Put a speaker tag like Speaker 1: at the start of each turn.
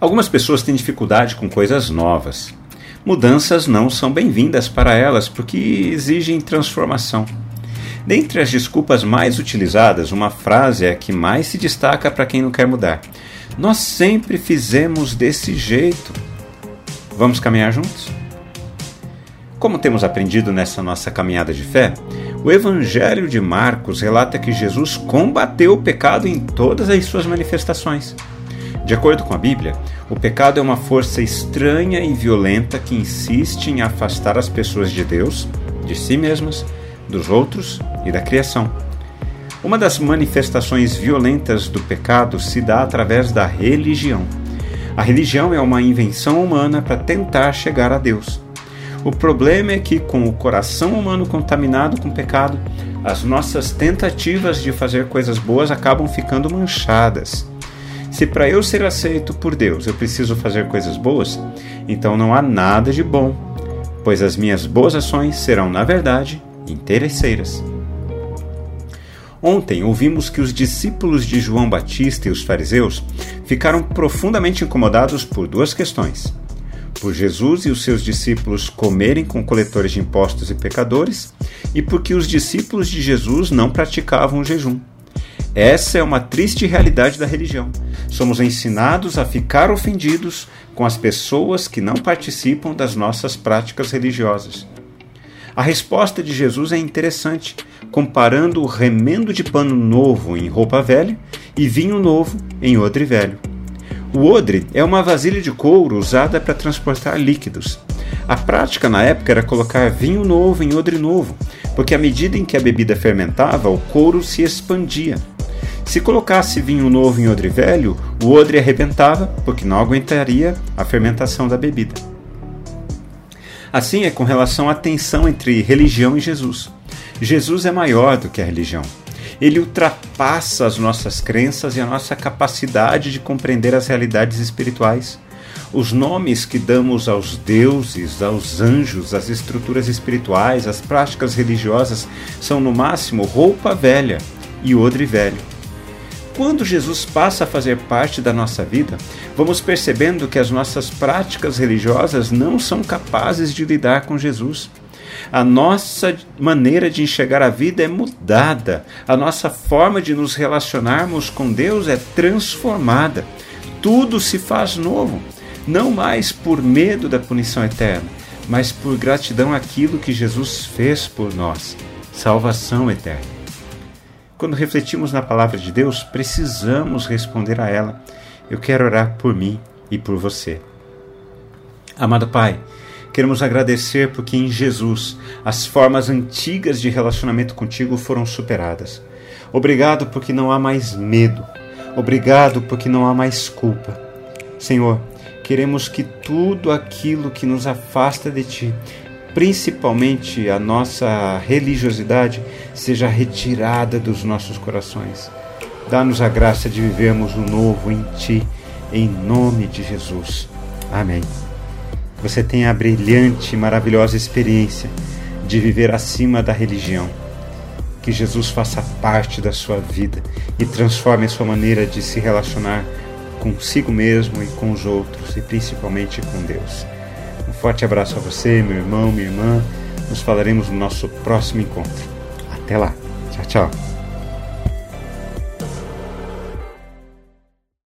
Speaker 1: Algumas pessoas têm dificuldade com coisas novas. Mudanças não são bem-vindas para elas porque exigem transformação. Dentre as desculpas mais utilizadas, uma frase é a que mais se destaca para quem não quer mudar. Nós sempre fizemos desse jeito. Vamos caminhar juntos? Como temos aprendido nessa nossa caminhada de fé, o Evangelho de Marcos relata que Jesus combateu o pecado em todas as suas manifestações. De acordo com a Bíblia, o pecado é uma força estranha e violenta que insiste em afastar as pessoas de Deus, de si mesmas, dos outros e da criação. Uma das manifestações violentas do pecado se dá através da religião. A religião é uma invenção humana para tentar chegar a Deus. O problema é que, com o coração humano contaminado com pecado, as nossas tentativas de fazer coisas boas acabam ficando manchadas. Se para eu ser aceito por Deus eu preciso fazer coisas boas, então não há nada de bom, pois as minhas boas ações serão, na verdade, interesseiras. Ontem ouvimos que os discípulos de João Batista e os fariseus ficaram profundamente incomodados por duas questões: por Jesus e os seus discípulos comerem com coletores de impostos e pecadores, e porque os discípulos de Jesus não praticavam o jejum. Essa é uma triste realidade da religião. Somos ensinados a ficar ofendidos com as pessoas que não participam das nossas práticas religiosas. A resposta de Jesus é interessante, comparando o remendo de pano novo em roupa velha e vinho novo em odre velho. O odre é uma vasilha de couro usada para transportar líquidos. A prática na época era colocar vinho novo em odre novo, porque à medida em que a bebida fermentava, o couro se expandia. Se colocasse vinho novo em odre velho, o odre arrebentava, porque não aguentaria a fermentação da bebida. Assim é com relação à tensão entre religião e Jesus. Jesus é maior do que a religião. Ele ultrapassa as nossas crenças e a nossa capacidade de compreender as realidades espirituais. Os nomes que damos aos deuses, aos anjos, às estruturas espirituais, às práticas religiosas são no máximo roupa velha e odre velho quando Jesus passa a fazer parte da nossa vida, vamos percebendo que as nossas práticas religiosas não são capazes de lidar com Jesus. A nossa maneira de enxergar a vida é mudada, a nossa forma de nos relacionarmos com Deus é transformada. Tudo se faz novo, não mais por medo da punição eterna, mas por gratidão àquilo que Jesus fez por nós salvação eterna. Quando refletimos na palavra de Deus, precisamos responder a ela. Eu quero orar por mim e por você. Amado Pai, queremos agradecer porque em Jesus as formas antigas de relacionamento contigo foram superadas. Obrigado porque não há mais medo. Obrigado porque não há mais culpa. Senhor, queremos que tudo aquilo que nos afasta de Ti principalmente a nossa religiosidade, seja retirada dos nossos corações. Dá-nos a graça de vivermos o novo em Ti, em nome de Jesus. Amém. Você tenha a brilhante e maravilhosa experiência de viver acima da religião. Que Jesus faça parte da sua vida e transforme a sua maneira de se relacionar consigo mesmo e com os outros e principalmente com Deus. Forte abraço a você, meu irmão, minha irmã. Nos falaremos no nosso próximo encontro. Até lá. Tchau, tchau.